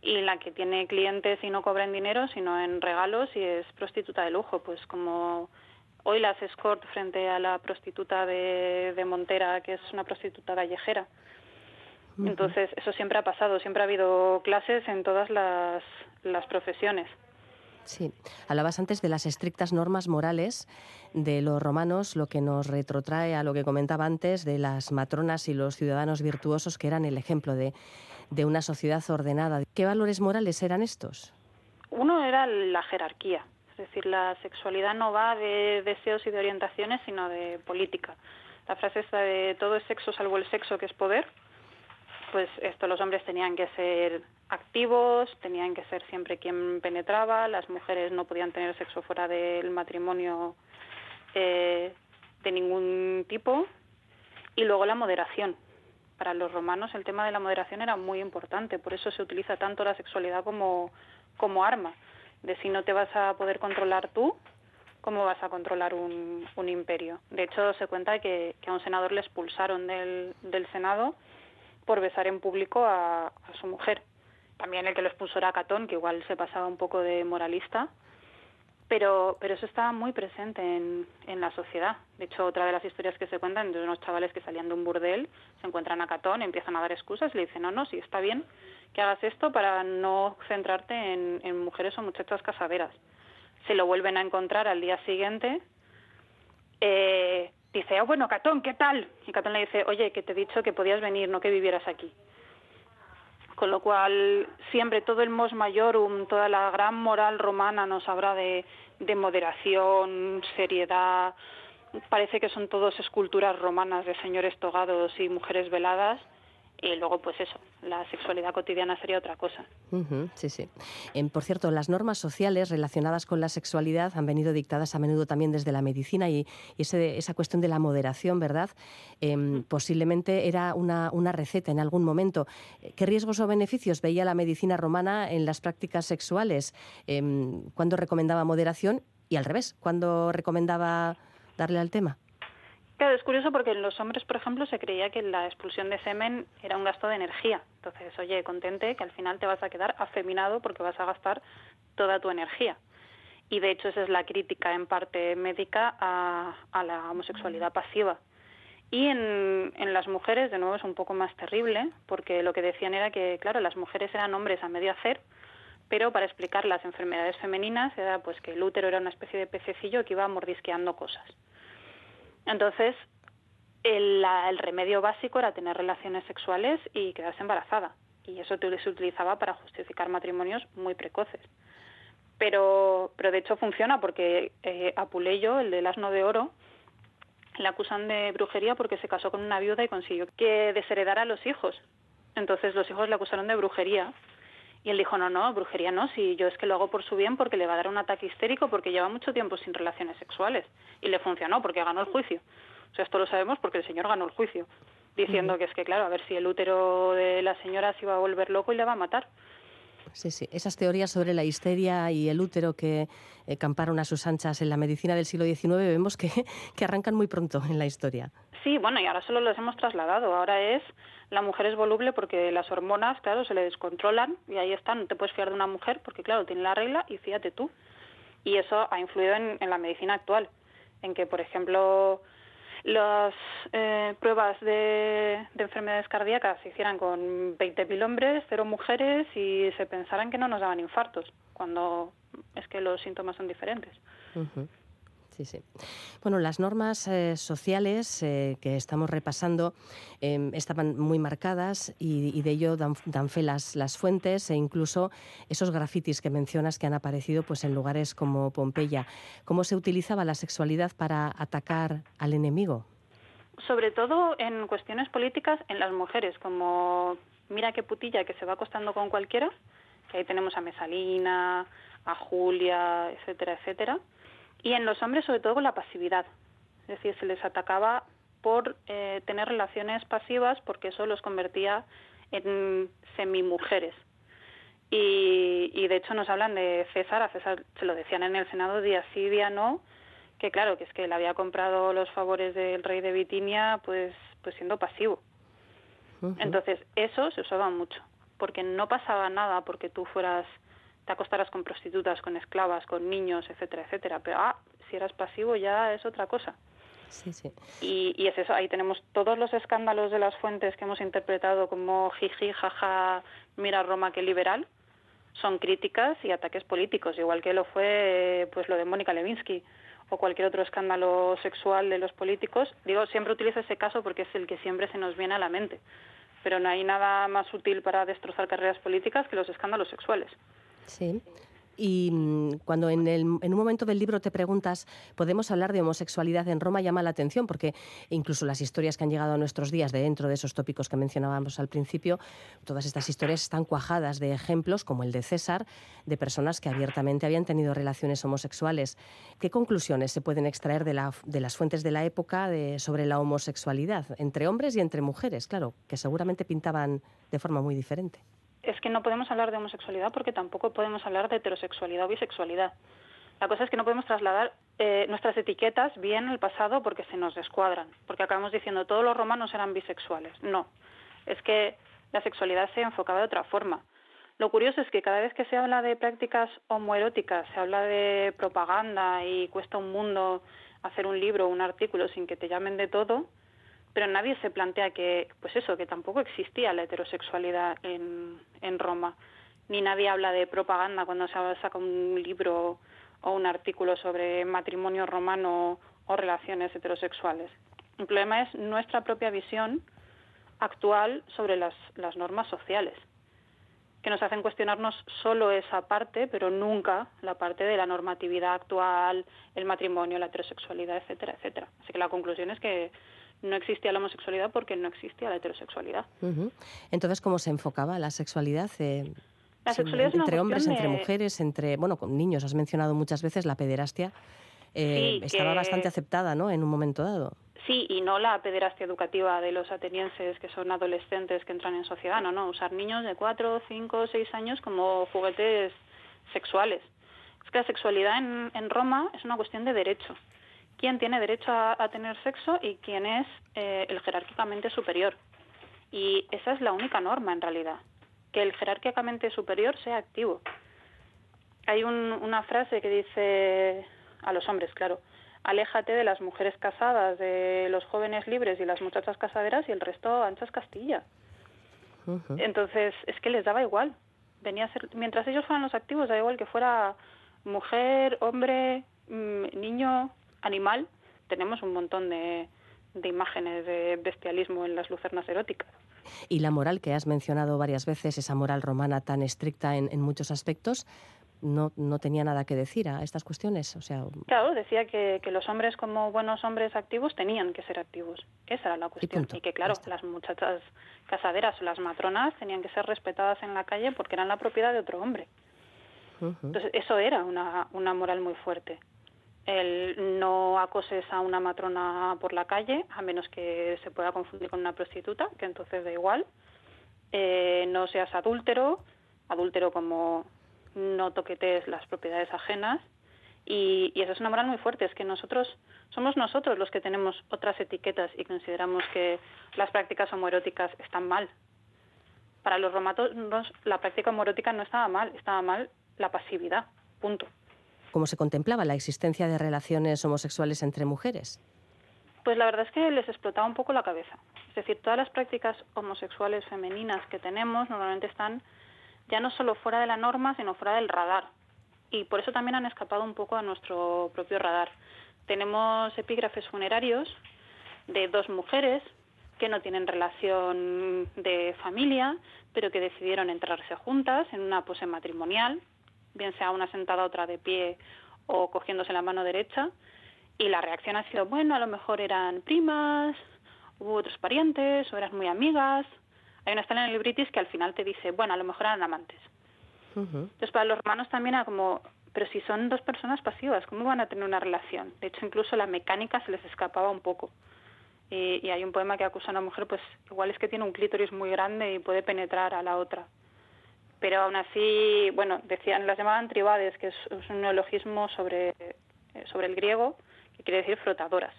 y la que tiene clientes y no cobra en dinero sino en regalos y es prostituta de lujo pues como hoy las escort frente a la prostituta de, de Montera que es una prostituta callejera entonces, eso siempre ha pasado, siempre ha habido clases en todas las, las profesiones. Sí, hablabas antes de las estrictas normas morales de los romanos, lo que nos retrotrae a lo que comentaba antes de las matronas y los ciudadanos virtuosos que eran el ejemplo de, de una sociedad ordenada. ¿Qué valores morales eran estos? Uno era la jerarquía, es decir, la sexualidad no va de deseos y de orientaciones, sino de política. La frase esta de todo es sexo salvo el sexo, que es poder, pues esto los hombres tenían que ser activos, tenían que ser siempre quien penetraba, las mujeres no podían tener sexo fuera del matrimonio eh, de ningún tipo y luego la moderación. Para los romanos el tema de la moderación era muy importante, por eso se utiliza tanto la sexualidad como, como arma, de si no te vas a poder controlar tú, ¿cómo vas a controlar un, un imperio? De hecho, se cuenta que, que a un senador le expulsaron del, del Senado por besar en público a, su mujer. También el que lo expulsó era Catón, que igual se pasaba un poco de moralista, pero, pero eso estaba muy presente en, en la sociedad. De hecho, otra de las historias que se cuentan de unos chavales que salían de un burdel, se encuentran a Catón, empiezan a dar excusas y le dicen, no, no, sí, está bien que hagas esto para no centrarte en, en mujeres o muchachas casaderas. Se lo vuelven a encontrar al día siguiente. Eh, dice, oh, bueno, Catón, ¿qué tal? Y Catón le dice, oye, que te he dicho que podías venir, no que vivieras aquí con lo cual siempre todo el mos majorum, toda la gran moral romana nos habla de, de moderación, seriedad. Parece que son todos esculturas romanas de señores togados y mujeres veladas y luego pues eso, la sexualidad cotidiana sería otra cosa. sí, sí. por cierto, las normas sociales relacionadas con la sexualidad han venido dictadas a menudo también desde la medicina y, esa cuestión de la moderación, ¿verdad? Em, posiblemente era una, una, receta en algún momento. ¿Qué riesgos o beneficios veía la medicina romana en las prácticas sexuales? Em, ¿Cuándo recomendaba moderación? Y al revés, ¿cuándo recomendaba darle al tema? Claro, es curioso porque en los hombres, por ejemplo, se creía que la expulsión de semen era un gasto de energía. Entonces, oye, contente que al final te vas a quedar afeminado porque vas a gastar toda tu energía. Y de hecho esa es la crítica en parte médica a, la homosexualidad pasiva. Y en, en, las mujeres, de nuevo, es un poco más terrible, porque lo que decían era que, claro, las mujeres eran hombres a medio hacer, pero para explicar las enfermedades femeninas era pues que el útero era una especie de pececillo que iba mordisqueando cosas. Entonces, el, remedio básico era tener relaciones sexuales y quedarse embarazada. Y eso se utilizaba para justificar matrimonios muy precoces. Pero, pero de hecho funciona porque eh, Apuleyo, el del asno de oro, le acusan de brujería porque se casó con una viuda y consiguió que desheredara a los hijos. Entonces los hijos le acusaron de brujería. Y él dijo, no, no, brujería no, si yo es que lo hago por su bien porque le va a dar un ataque histérico porque lleva mucho tiempo sin relaciones sexuales. Y le funcionó porque ganó el juicio. O sea, esto lo sabemos porque el señor ganó el juicio, diciendo que es que, claro, a ver si el útero de la señora se iba a volver loco y le va a matar. Sí, sí. Esas teorías sobre la histeria y el útero que eh, camparon a sus anchas en la medicina del siglo XIX vemos que, que arrancan muy pronto en la historia. Sí, bueno, y ahora solo los hemos trasladado. Ahora es la mujer es voluble porque las hormonas, claro, se le descontrolan y ahí están. No te puedes fiar de una mujer porque, claro, tiene la regla y fíjate tú. Y eso ha influido en, la medicina actual, en que, por ejemplo, las eh, pruebas de, enfermedades cardíacas se hicieran con 20.000 hombres, cero mujeres y se pensaran que no nos daban infartos, cuando es que los síntomas son diferentes. Bueno, las normas eh, sociales eh, que estamos repasando em, estaban muy marcadas y, de ello dan, fe las, las, fuentes e incluso esos grafitis que mencionas que han aparecido pues, en lugares como Pompeya. ¿Cómo se utilizaba la sexualidad para atacar al enemigo? Sobre todo en cuestiones políticas en las mujeres, como mira qué putilla que se va acostando con cualquiera, que ahí tenemos a Mesalina, a Julia, etcétera, etcétera y en los hombres sobre todo con la pasividad. Es decir, se les atacaba por eh, tener relaciones pasivas porque eso los convertía en semimujeres. Y, y de hecho nos hablan de César, a César se lo decían en el Senado día sí, día no, que claro, que es que él había comprado los favores del rey de Bitinia pues, pues siendo pasivo. Entonces, eso se usaba mucho, porque no pasaba nada porque tú fueras te acostarás con prostitutas, con esclavas, con niños, etcétera, etcétera. Pero ah, si eras pasivo ya es otra cosa. Sí, sí. Y, y es eso, ahí tenemos todos los escándalos de las fuentes que hemos interpretado como jiji, jaja, mira Roma que liberal, son críticas y ataques políticos, igual que lo fue pues lo de Mónica Lewinsky o cualquier otro escándalo sexual de los políticos. Digo, siempre utilizo ese caso porque es el que siempre se nos viene a la mente, pero no hay nada más útil para destrozar carreras políticas que los escándalos sexuales. Sí. Y mm, cuando en, un momento del libro te preguntas, ¿podemos hablar de homosexualidad en Roma? llama la atención porque incluso las historias que han llegado a nuestros días de dentro de esos tópicos que mencionábamos al principio, todas estas historias están cuajadas de ejemplos como el de César, de personas que abiertamente habían tenido relaciones homosexuales. ¿Qué conclusiones se pueden extraer de, las fuentes de la época sobre la homosexualidad entre hombres y entre mujeres? Claro, que seguramente pintaban de forma muy diferente es que no podemos hablar de homosexualidad porque tampoco podemos hablar de heterosexualidad o bisexualidad. La cosa es que no podemos trasladar eh, nuestras etiquetas bien al pasado porque se nos descuadran, porque acabamos diciendo todos los romanos eran bisexuales. No, es que la sexualidad se enfocaba de otra forma. Lo curioso es que cada vez que se habla de prácticas homoeróticas, se habla de propaganda y cuesta un mundo hacer un libro o un artículo sin que te llamen de todo, pero nadie se plantea que, pues eso, que tampoco existía la heterosexualidad en, en Roma, ni nadie habla de propaganda cuando se saca un libro o un artículo sobre matrimonio romano o relaciones heterosexuales. El problema es nuestra propia visión actual sobre las, las normas sociales que nos hacen cuestionarnos solo esa parte, pero nunca la parte de la normatividad actual, el matrimonio, la heterosexualidad, etcétera, etcétera. Así que la conclusión es que no existía la homosexualidad porque no existía la heterosexualidad. Entonces, ¿cómo se enfocaba la sexualidad? Eh, la sexualidad entre hombres, entre mujeres, entre, bueno, con niños. Has mencionado muchas veces la pederastia. Eh, estaba bastante aceptada, ¿no? En un momento dado. Sí, y no la pederastia educativa de los atenienses que son adolescentes que entran en sociedad, no, no, usar niños de 4, 5, 6 años como juguetes sexuales. Es que la sexualidad en, en Roma es una cuestión de derecho. ¿Quién tiene derecho a, tener sexo y quién es eh, el jerárquicamente superior? Y esa es la única norma en realidad, que el jerárquicamente superior sea activo. Hay una frase que dice a los hombres, claro, aléjate de las mujeres casadas, de los jóvenes libres y las muchachas casaderas y el resto anchas Castilla. Entonces, es que les daba igual. Venía a ser, mientras ellos fueran los activos, da igual que fuera mujer, hombre, mm, niño, animal. Tenemos un montón de, de imágenes de bestialismo en las lucernas eróticas. Y la moral que has mencionado varias veces, esa moral romana tan estricta en, en muchos aspectos, no, no tenía nada que decir a estas cuestiones. O sea, claro, decía que, que los hombres como buenos hombres activos tenían que ser activos. Esa era la cuestión. Y, que, claro, las muchachas casaderas o las matronas tenían que ser respetadas en la calle porque eran la propiedad de otro hombre. Entonces, eso era una, una moral muy fuerte. El no acoses a una matrona por la calle, a menos que se pueda confundir con una prostituta, que entonces da igual. Eh, no seas adúltero, adúltero como no toquetes las propiedades ajenas y, eso es una moral muy fuerte, es que nosotros somos nosotros los que tenemos otras etiquetas y consideramos que las prácticas homoeróticas están mal. Para los romanos la práctica homoerótica no estaba mal, estaba mal la pasividad, punto. ¿Cómo se contemplaba la existencia de relaciones homosexuales entre mujeres? Pues la verdad es que les explotaba un poco la cabeza. Es decir, todas las prácticas homosexuales femeninas que tenemos normalmente están ya no solo fuera de la norma, sino fuera del radar. Y por eso también han escapado un poco a nuestro propio radar. Tenemos epígrafes funerarios de dos mujeres que no tienen relación de familia, pero que decidieron entrarse juntas en una pose matrimonial, bien sea una sentada, otra de pie o cogiéndose la mano derecha. Y la reacción ha sido, bueno, a lo mejor eran primas, hubo otros parientes o eran muy amigas, hay una escena en el British que al final te dice, bueno, a lo mejor eran amantes. Entonces, para los romanos también era como, pero si son dos personas pasivas, ¿cómo van a tener una relación? De hecho, incluso la mecánica se les escapaba un poco. Y, hay un poema que acusa a una mujer, pues igual es que tiene un clítoris muy grande y puede penetrar a la otra. Pero aún así, bueno, decían, las llamaban tribades, que es, un neologismo sobre, eh, sobre el griego, que quiere decir frotadoras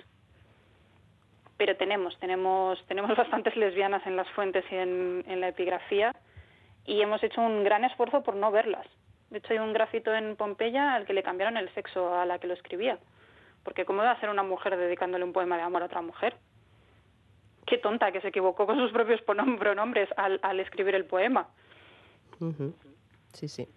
pero tenemos, tenemos, tenemos bastantes lesbianas en las fuentes y en, la epigrafía y hemos hecho un gran esfuerzo por no verlas. De hecho, hay un grafito en Pompeya al que le cambiaron el sexo a la que lo escribía. Porque ¿cómo va a ser una mujer dedicándole un poema de amor a otra mujer? Qué tonta que se equivocó con sus propios pronombres al, al escribir el poema. Sí, sí.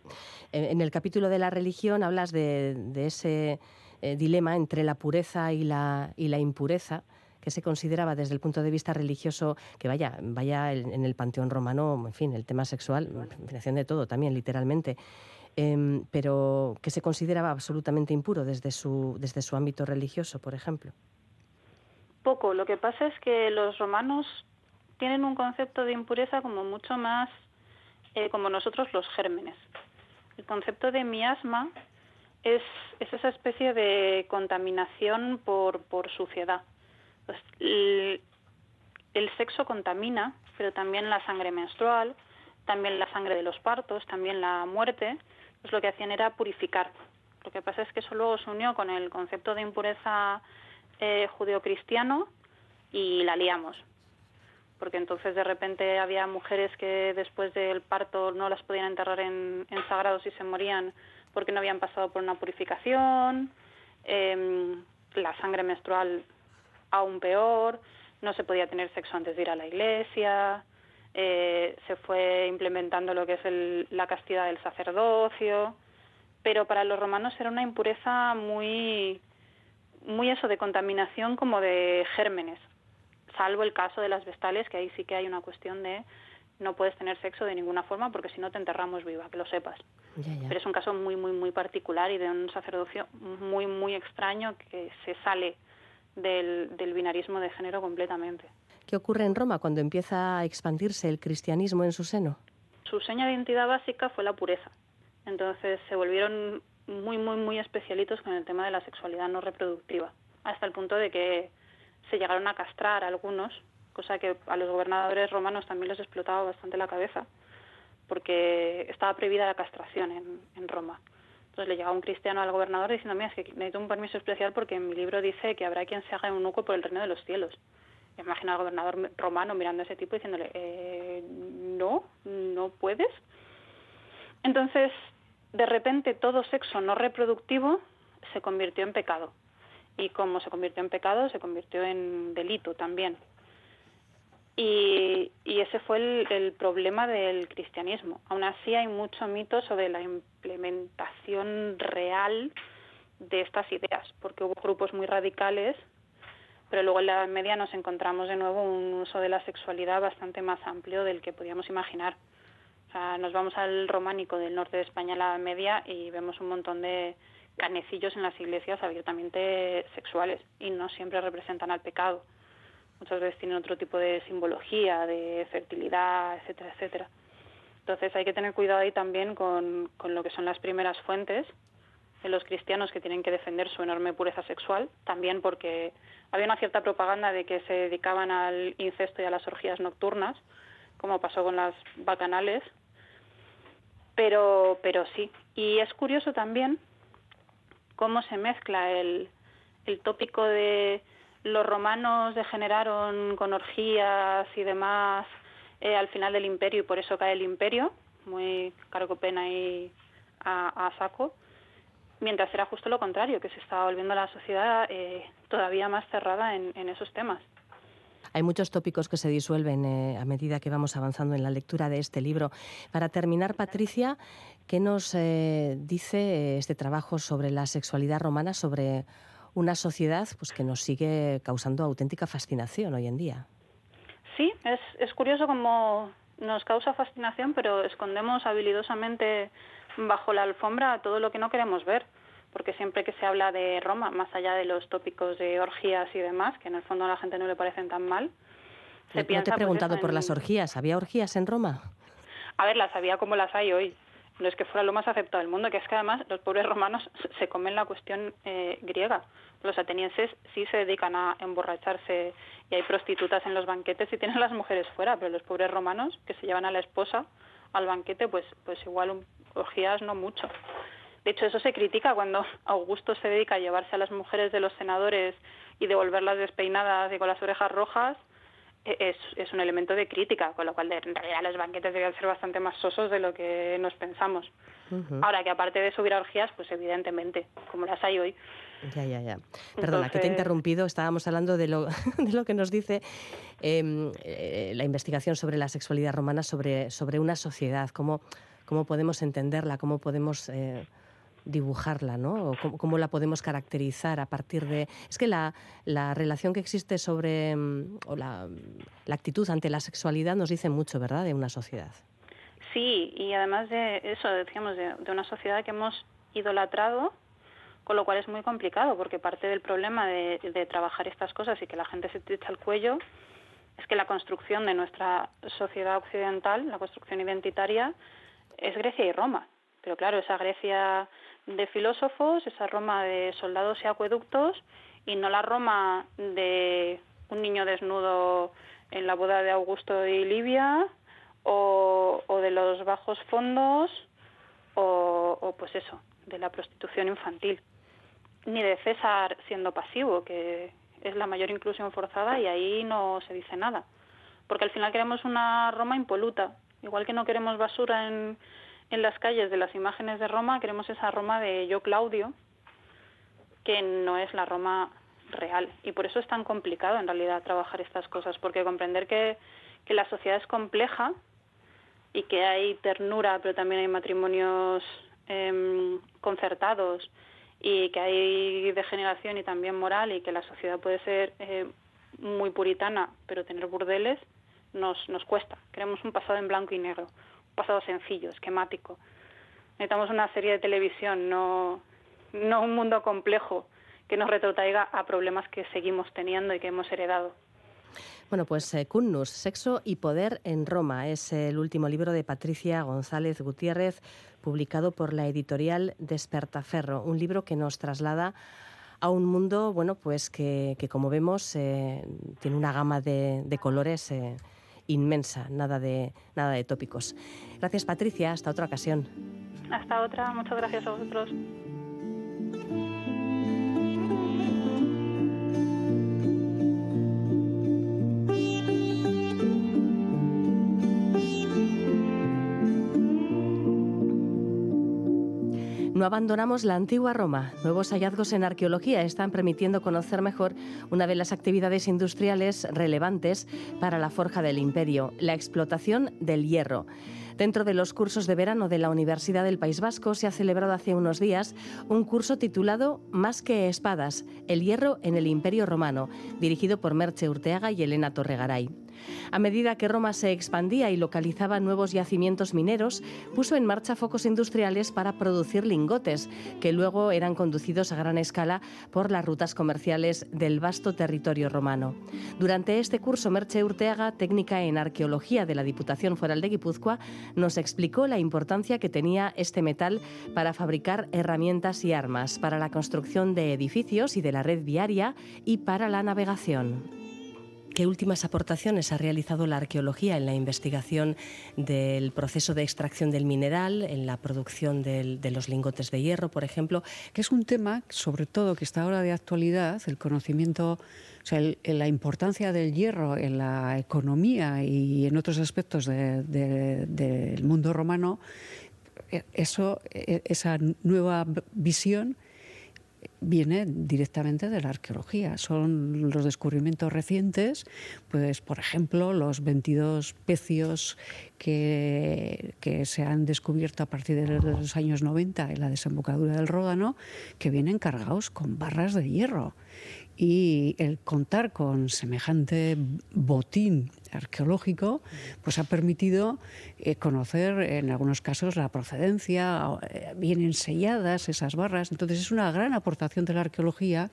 En, el capítulo de la religión hablas de, ese eh, dilema entre la pureza y la, y la impureza que se consideraba desde el punto de vista religioso, que vaya, vaya en el panteón romano, en fin, el tema sexual, definición de todo también, literalmente. Em, pero que se consideraba absolutamente impuro desde su, desde su ámbito religioso, por ejemplo. Poco. Lo que pasa es que los romanos tienen un concepto de impureza como mucho más eh, como nosotros los gérmenes. El concepto de miasma es, es esa especie de contaminación por, por suciedad. Pues, el, sexo contamina, pero también la sangre menstrual, también la sangre de los partos, también la muerte, pues lo que hacían era purificar. Lo que pasa es que eso luego se unió con el concepto de impureza eh, judeocristiano y la liamos. Porque entonces de repente había mujeres que después del parto no las podían enterrar en, sagrados y se morían porque no habían pasado por una purificación, em, la sangre menstrual aún peor, no se podía tener sexo antes de ir a la iglesia, eh, se fue implementando lo que es la castidad del sacerdocio, pero para los romanos era una impureza muy, muy eso de contaminación como de gérmenes, salvo el caso de las vestales, que ahí sí que hay una cuestión de no puedes tener sexo de ninguna forma porque si no te enterramos viva, que lo sepas. Pero es un caso muy, muy, muy particular y de un sacerdocio muy, muy extraño que se sale del, del binarismo de género completamente. ¿Qué ocurre en Roma cuando empieza a expandirse el cristianismo en su seno? Su seña de identidad básica fue la pureza. Entonces se volvieron muy, muy, muy especialitos con el tema de la sexualidad no reproductiva, hasta el punto de que se llegaron a castrar algunos, cosa que a los gobernadores romanos también les explotaba bastante la cabeza, porque estaba prohibida la castración en, Roma. Entonces le llegaba un cristiano al gobernador diciendo, mira, es que necesito un permiso especial porque en mi libro dice que habrá quien se haga un eunuco por el reino de los cielos. Imagina al gobernador romano mirando a ese tipo diciéndole, eh, no, no puedes. Entonces, de repente todo sexo no reproductivo se convirtió en pecado y como se convirtió en pecado, se convirtió en delito también. Y, ese fue el, problema del cristianismo. Aún así hay mucho mito sobre la implementación real de estas ideas, porque hubo grupos muy radicales, pero luego en la media nos encontramos de nuevo un uso de la sexualidad bastante más amplio del que podíamos imaginar. O sea, nos vamos al románico del norte de España, la media, y vemos un montón de, canecillos en las iglesias abiertamente sexuales y no siempre representan al pecado. Muchas veces tienen otro tipo de simbología, de fertilidad, etcétera, etcétera. Entonces hay que tener cuidado ahí también con, con lo que son las primeras fuentes de los cristianos que tienen que defender su enorme pureza sexual, también porque había una cierta propaganda de que se dedicaban al incesto y a las orgías nocturnas, como pasó con las bacanales, pero, pero sí. Y es curioso también cómo se mezcla el, el tópico de los romanos degeneraron con orgías y demás eh, al final del imperio y por eso cae el imperio, muy cargopena y a, a, saco, mientras era justo lo contrario, que se estaba volviendo la sociedad eh, todavía más cerrada en, en, esos temas. Hay muchos tópicos que se disuelven eh, a medida que vamos avanzando en la lectura de este libro. Para terminar, Patricia, ¿Qué nos eh, dice este trabajo sobre la sexualidad romana, sobre una sociedad pues, que nos sigue causando auténtica fascinación hoy en día? Sí, es, es curioso cómo nos causa fascinación, pero escondemos habilidosamente bajo la alfombra todo lo que no queremos ver, porque siempre que se habla de Roma, más allá de los tópicos de orgías y demás, que en el fondo a la gente no le parecen tan mal, se no, piensa, te he pues, preguntado por las orgías. ¿Había orgías en Roma? A ver, las había como las hay hoy no es que fuera lo más aceptado del mundo, que es que además los pobres romanos se comen la cuestión eh, griega. Los atenienses sí se dedican a emborracharse y hay prostitutas en los banquetes y tienen las mujeres fuera, pero los pobres romanos que se llevan a la esposa al banquete, pues, pues igual orgías no mucho. De hecho, eso se critica cuando Augusto se dedica a llevarse a las mujeres de los senadores y devolverlas despeinadas y con las orejas rojas es, es, un elemento de crítica, con lo cual en realidad los banquetes deben ser bastante más sosos de lo que nos pensamos. Ahora que aparte de subir orgías, pues evidentemente, como las hay hoy. Ya, ya, ya. Perdona, que te he interrumpido. Estábamos hablando de lo, de lo que nos dice em, eh, la investigación sobre la sexualidad romana, sobre, sobre una sociedad, cómo, cómo podemos entenderla, cómo podemos... Eh, dibujarla, ¿no? O cómo, la podemos caracterizar a partir de... Es que la, la relación que existe sobre, mm, o la, la, actitud ante la sexualidad nos dice mucho, ¿verdad?, de una sociedad. Sí, y además de eso, decíamos, de, una sociedad que hemos idolatrado, con lo cual es muy complicado, porque parte del problema de, de trabajar estas cosas y que la gente se echa el cuello es que la construcción de nuestra sociedad occidental, la construcción identitaria, es Grecia y Roma. Pero claro, esa Grecia de filósofos, esa Roma de soldados y acueductos, y no la Roma de un niño desnudo en la boda de Augusto y Livia, o, de los bajos fondos, o, o pues eso, de la prostitución infantil. Ni de César siendo pasivo, que es la mayor inclusión forzada y ahí no se dice nada. porque al final queremos una Roma impoluta, igual que no queremos basura en, en las calles de las imágenes de Roma, queremos esa Roma de yo Claudio, que no es la Roma real. Y por eso es tan complicado en realidad trabajar estas cosas, porque comprender que, que la sociedad es compleja y que hay ternura, pero también hay matrimonios eh, concertados y que hay degeneración y también moral y que la sociedad puede ser eh, muy puritana, pero tener burdeles nos, nos cuesta. Queremos un pasado en blanco y negro, pasado sencillo, esquemático. Necesitamos una serie de televisión, no, no un mundo complejo que nos retrotraiga a problemas que seguimos teniendo y que hemos heredado. Bueno, pues eh, Cunnus, Sexo y Poder en Roma, es el último libro de Patricia González Gutiérrez, publicado por la editorial Despertaferro, un libro que nos traslada a un mundo, bueno, pues que, como vemos eh, tiene una gama de, colores eh, inmensa, nada de, nada de tópicos. Gracias Patricia, hasta otra ocasión. Hasta otra, muchas gracias a vosotros. No abandonamos la antigua Roma. Nuevos hallazgos en arqueología están permitiendo conocer mejor una de las actividades industriales relevantes para la forja del imperio, la explotación del hierro. Dentro de los cursos de verano de la Universidad del País Vasco se ha celebrado hace unos días un curso titulado Más que espadas, el hierro en el Imperio Romano, dirigido por Merche Urteaga y Elena Torregaray. A medida que Roma se expandía y localizaba nuevos yacimientos mineros, puso en marcha focos industriales para producir lingotes, que luego eran conducidos a gran escala por las rutas comerciales del vasto territorio romano. Durante este curso, Merche Urteaga, técnica en arqueología de la Diputación Foral de Guipúzcoa, nos explicó la importancia que tenía este metal para fabricar herramientas y armas, para la construcción de edificios y de la red viaria y para la navegación. ¿Qué últimas aportaciones ha realizado la arqueología en la investigación del proceso de extracción del mineral, en la producción de los lingotes de hierro, por ejemplo? Que es un tema, sobre todo, que está ahora de actualidad, el conocimiento, o sea, la importancia del hierro en la economía y en otros aspectos del mundo romano, e, eso, e, esa nueva visión viene directamente de la arqueología. Son los descubrimientos recientes, pues por ejemplo los 22 pecios que, que, se han descubierto a partir de los años 90 en la desembocadura del Ródano, que vienen cargados con barras de hierro. Y el contar con semejante botín arqueológico, pues ha permitido eh, conocer en algunos casos la procedencia, eh, bien selladas esas barras. Entonces es una gran aportación de la arqueología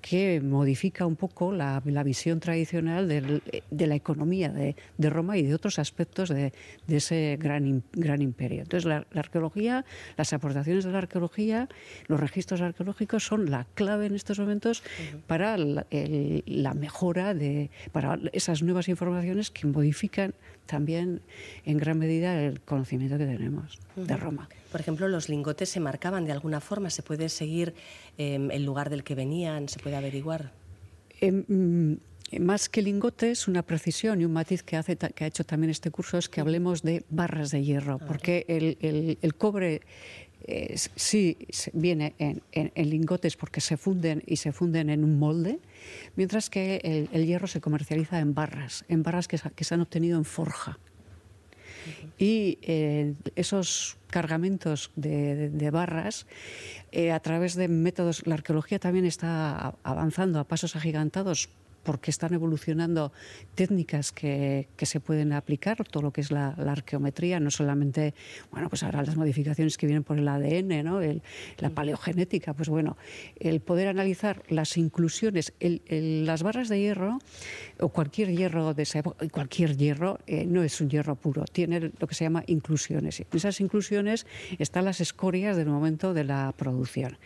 que modifica un poco la, visión tradicional de la economía de, Roma y de otros aspectos de, ese gran, gran imperio. Entonces la, arqueología, las aportaciones de la arqueología, los registros arqueológicos son la clave en estos momentos para la, la mejora de, para esas nuevas informaciones que modifican también en gran medida el conocimiento que tenemos de Roma. Por ejemplo, los lingotes se marcaban de alguna forma, se puede seguir em, el lugar del que venían, se puede averiguar. Mm, más que lingotes, una precisión y un matiz que, hace, que ha hecho también este curso es que hablemos de barras de hierro, porque el, el cobre sí viene en, lingotes porque se funden y se funden en un molde, mientras que el, hierro se comercializa en barras, en barras que, se han obtenido en forja. Y eh, esos cargamentos de, barras, eh, a través de métodos, la arqueología también está avanzando a pasos agigantados porque están evolucionando técnicas que, que, se pueden aplicar, todo lo que es la, arqueometría, no solamente, bueno, pues ahora las modificaciones que vienen por el ADN, ¿no? la paleogenética, pues bueno, el poder analizar las inclusiones, las barras de hierro o cualquier hierro de esa época, cualquier hierro eh, no es un hierro puro, tiene lo que se llama inclusiones. En esas inclusiones están las escorias del momento de la producción.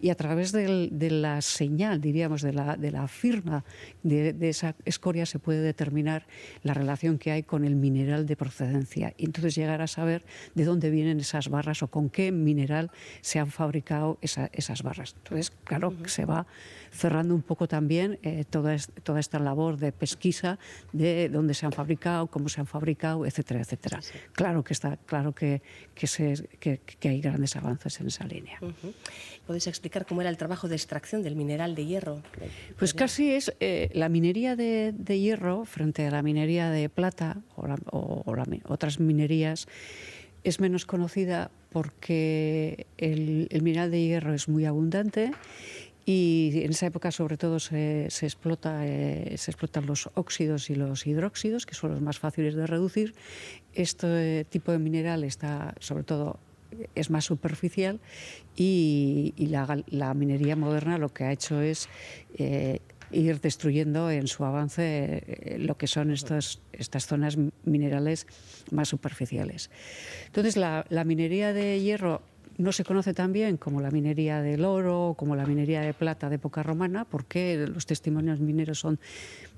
Y a través de la señal, diríamos, de la, de la firma de, esa escoria se puede determinar la relación que hay con el mineral de procedencia y entonces llegar a saber de dónde vienen esas barras o con qué mineral se han fabricado esas barras. Entonces, claro, se va cerrando un poco también eh, toda, toda esta labor de pesquisa de dónde se han fabricado, cómo se han fabricado, etcétera, etcétera. Claro que está, claro que, que, se, que, hay grandes avances en esa línea. ¿Podéis explicar cómo era el trabajo de extracción del mineral de hierro? Pues casi es eh, la minería de, hierro frente a la minería de plata o, otras minerías es menos conocida porque el, mineral de hierro es muy abundante y en esa época sobre todo se, explota, eh, se explotan los óxidos y los hidróxidos, que son los más fáciles de reducir. Este tipo de mineral está sobre todo es más superficial y, la, minería moderna lo que ha hecho es eh, ir destruyendo en su avance eh, lo que son estas zonas minerales más superficiales. Entonces, la, minería de hierro no se conoce tan bien como la minería del oro, como la minería de plata de época romana, porque los testimonios mineros son,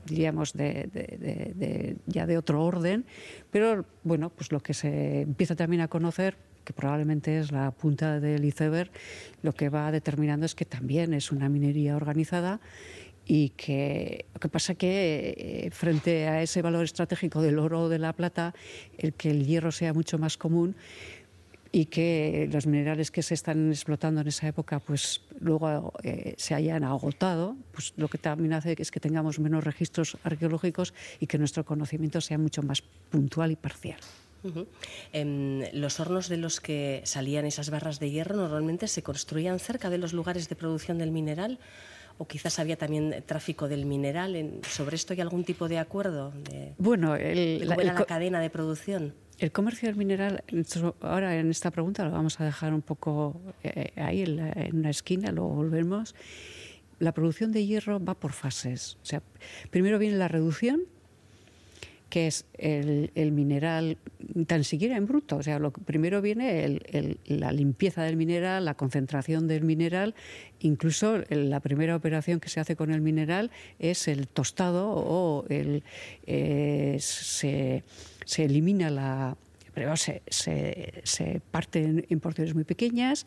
diríamos, de, ya de otro orden. Pero bueno, pues lo que se empieza también a conocer que probablemente es la punta del iceberg, lo que va determinando es que también es una minería organizada y que lo que pasa que eh, frente a ese valor estratégico del oro o de la plata, el que el hierro sea mucho más común y que los minerales que se están explotando en esa época pues luego eh, se hayan agotado, pues lo que también hace es que tengamos menos registros arqueológicos y que nuestro conocimiento sea mucho más puntual y parcial. Em, los hornos de los que salían esas barras de hierro normalmente se construían cerca de los lugares de producción del mineral o quizás había también tráfico del mineral. ¿Sobre esto hay algún tipo de acuerdo? De, bueno, el, la, la cadena de producción? El comercio del mineral, ahora en esta pregunta lo vamos a dejar un poco eh, ahí en, una esquina, luego volvemos. La producción de hierro va por fases. O sea, primero viene la reducción, que es el, mineral tan siquiera en bruto. O sea, lo primero viene la limpieza del mineral, la concentración del mineral. Incluso la primera operación que se hace con el mineral es el tostado o el, eh, se, se elimina la, pero se, se, se parte en, porciones muy pequeñas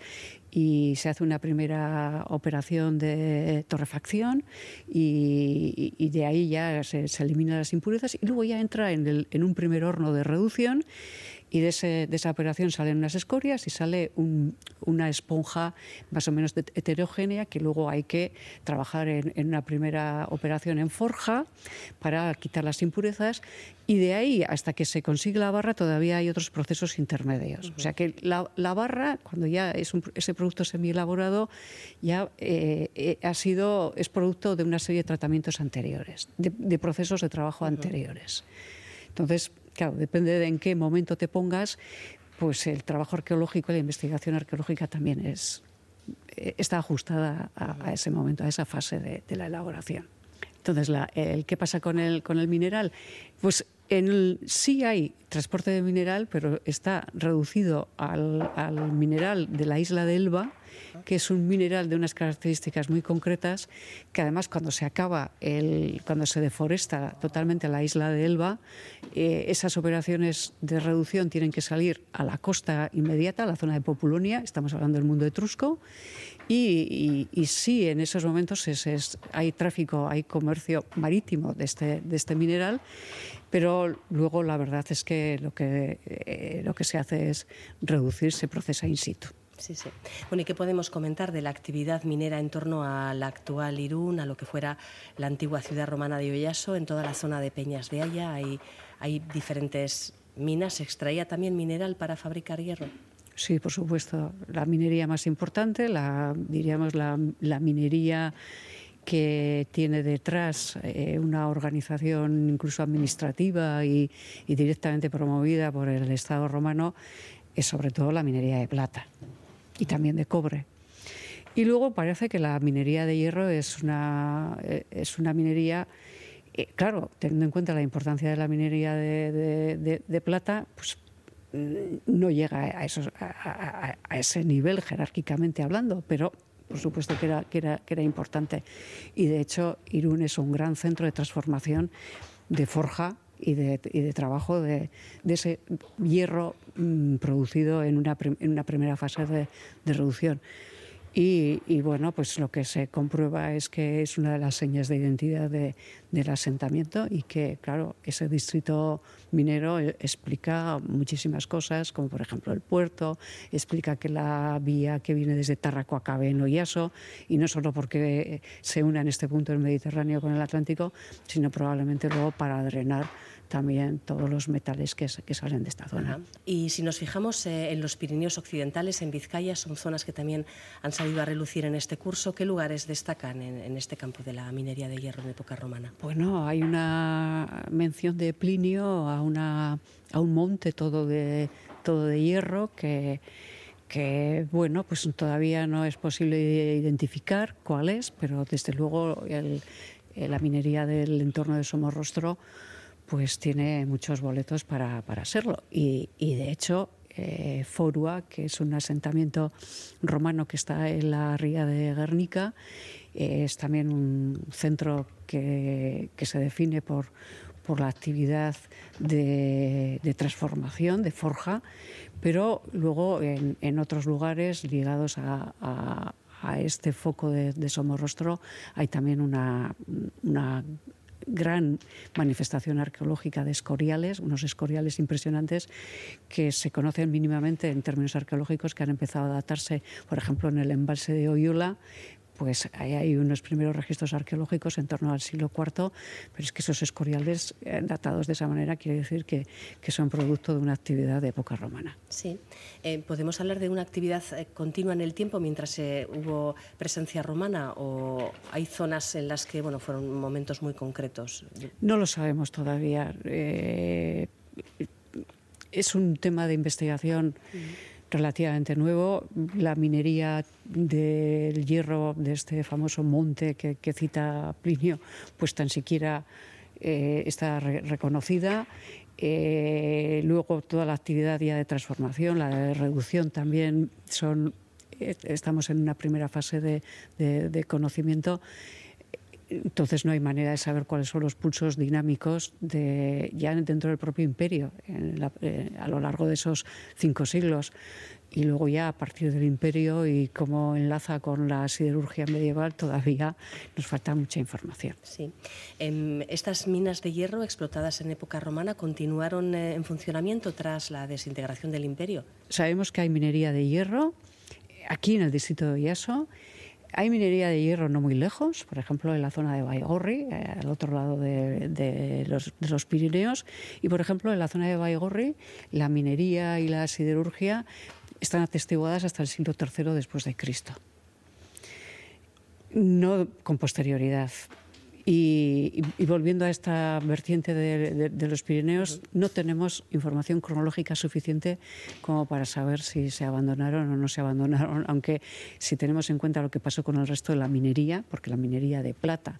y se hace una primera operación de torrefacción y, de ahí ya se, se, eliminan las impurezas y luego ya entra en, el, en un primer horno de reducción y de, esa operación salen unas escorias y sale una esponja más o menos heterogénea que luego hay que trabajar en, una primera operación en forja para quitar las impurezas y de ahí hasta que se consigue la barra todavía hay otros procesos intermedios. O sea que la, barra, cuando ya es ese producto semi-elaborado, ya eh, eh, ha sido, es producto de una serie de tratamientos anteriores, de, procesos de trabajo anteriores. Entonces, claro, depende de en qué momento te pongas, pues el trabajo arqueológico, la investigación arqueológica también es, eh, está ajustada a, ese momento, a esa fase de, la elaboración. Entonces, el qué pasa con el, con el mineral, pues en sí hay transporte de mineral, pero está reducido al, al mineral de la isla de Elba, que es un mineral de unas características muy concretas, que además cuando se acaba, el, cuando se deforesta totalmente la isla de Elba, eh, esas operaciones de reducción tienen que salir a la costa inmediata, a la zona de Populonia, estamos hablando del mundo etrusco, y, y, sí, en esos momentos es, hay tráfico, hay comercio marítimo de este, de este mineral, pero luego la verdad es que lo que, eh, lo que se hace es reducir, se procesa in situ. Sí, sí. Bueno, ¿y qué podemos comentar de la actividad minera en torno a la actual Irún, a lo que fuera la antigua ciudad romana de Oyaso? En toda la zona de Peñas de Haya hay, hay diferentes minas. ¿Se extraía también mineral para fabricar hierro? Sí, por supuesto. La minería más importante, la, diríamos la, minería que tiene detrás eh, una organización incluso administrativa y, y directamente promovida por el Estado romano, es sobre todo la minería de plata y también de cobre. Y luego parece que la minería de hierro es una, eh, es una minería, eh, claro, teniendo en cuenta la importancia de la minería de, plata, pues mm, no llega a, esos, a, ese nivel jerárquicamente hablando, pero por supuesto que era, que era, que era importante. Y de hecho, Irún es un gran centro de transformación de forja y de, y de trabajo de, de, ese hierro mmm, producido en una, en una primera fase de, reducción. Y, y, bueno, pues lo que se comprueba es que es una de las señas de identidad de, del asentamiento y que, claro, ese distrito minero explica muchísimas cosas, como por ejemplo el puerto, explica que la vía que viene desde Tarraco acabe en Oyaso, y no solo porque se una en este punto el Mediterráneo con el Atlántico, sino probablemente luego para drenar también todos los metales que, que salen de esta zona. Ajá. Y si nos fijamos eh, en los Pirineos Occidentales, en Vizcaya, son zonas que también han salido a relucir en este curso. ¿Qué lugares destacan en, en este campo de la minería de hierro en época romana? Bueno, hay una mención de Plinio a, una, a un monte todo de, todo de hierro que que bueno, pues todavía no es posible identificar cuál es, pero desde luego el, la minería del entorno de Somorrostro pues tiene muchos boletos para, para serlo. Y, y, de hecho, eh, Forua, que es un asentamiento romano que está en la ría de Guernica, eh, es también un centro que, que se define por, por la actividad de, transformación, de forja, pero luego en, en otros lugares ligados a, a, a este foco de, de Somorrostro hay también una, una gran manifestación arqueológica de escoriales, unos escoriales impresionantes que se conocen mínimamente en términos arqueológicos, que han empezado a datarse, por ejemplo, en el embalse de Oyula, pues ahí hay unos primeros registros arqueológicos en torno al siglo IV, pero es que esos escoriales eh, datados de esa manera quiere decir que, que son producto de una actividad de época romana. Sí, eh, ¿podemos hablar de una actividad eh, continua en el tiempo mientras eh, hubo presencia romana o hay zonas en las que bueno, fueron momentos muy concretos? No lo sabemos todavía. Eh, es un tema de investigación. Mm relativamente nuevo. La minería del hierro de este famoso monte que, cita Plinio, pues tan siquiera eh, está re reconocida. Eh, luego toda la actividad ya de transformación, la de reducción también son eh, estamos en una primera fase de conocimiento entonces no hay manera de saber cuáles son los pulsos dinámicos de, ya dentro del propio imperio la, eh, a lo largo de esos cinco siglos y luego ya a partir del imperio y cómo enlaza con la siderurgia medieval todavía nos falta mucha información. Sí. Eh, estas minas de hierro explotadas en época romana continuaron eh, en funcionamiento tras la desintegración del imperio. Sabemos que hay minería de hierro aquí en el distrito de Oyaso hay minería de hierro no muy lejos, por ejemplo, en la zona de Baigorri, eh, al otro lado de, los, Pirineos. Y, por ejemplo, en la zona de Baigorri, la minería y la siderurgia están atestiguadas hasta el siglo III después de Cristo. No con posterioridad. Y, volviendo a esta vertiente de, los Pirineos, no tenemos información cronológica suficiente como para saber si se abandonaron o no se abandonaron, aunque si tenemos en cuenta lo que pasó con el resto de la minería, porque la minería de plata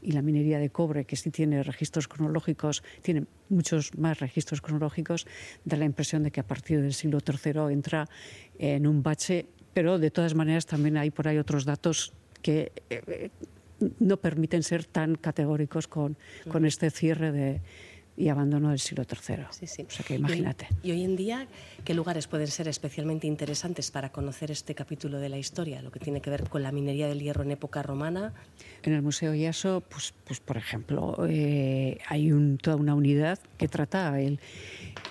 y la minería de cobre, que sí tiene registros cronológicos, tiene muchos más registros cronológicos, da la impresión de que a partir del siglo III entra en un bache, pero de todas maneras también hay por ahí otros datos que... Eh, no permiten ser tan categóricos con, con este cierre de, y abandono del siglo III. Sí, sí. O sea que imagínate. Y, y, hoy en día, ¿qué lugares pueden ser especialmente interesantes para conocer este capítulo de la historia, lo que tiene que ver con la minería del hierro en época romana? En el Museo Iaso, pues, pues por ejemplo, eh, hay un, toda una unidad que trata el,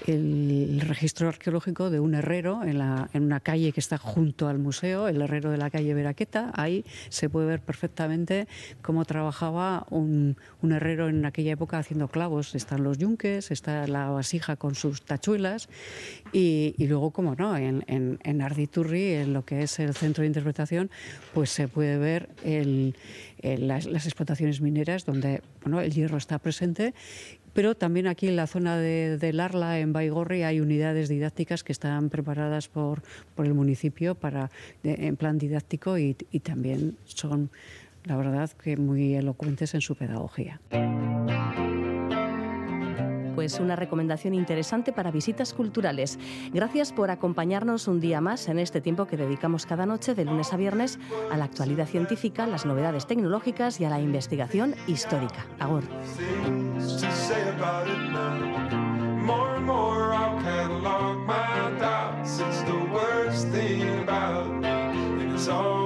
el registro arqueológico de un herrero en, la, en una calle que está junto al museo, el herrero de la calle Veraqueta. Ahí se puede ver perfectamente cómo trabajaba un, un herrero en aquella época haciendo clavos. Están los yunques, está la vasija con sus tachuelas y, luego, como no, en, en, en, Arditurri, en lo que es el centro de interpretación, pues se puede ver el, las, explotaciones mineras donde bueno, el hierro está presente pero también aquí en la zona de, de Larla, en Baigorri, hay unidades didácticas que están preparadas por, por el municipio para, en plan didáctico y, y también son, la verdad, que muy elocuentes en su pedagogía. Pues una recomendación interesante para visitas culturales. Gracias por acompañarnos un día más en este tiempo que dedicamos cada noche de lunes a viernes a la actualidad científica, las novedades tecnológicas y a la investigación histórica. Agor. table, my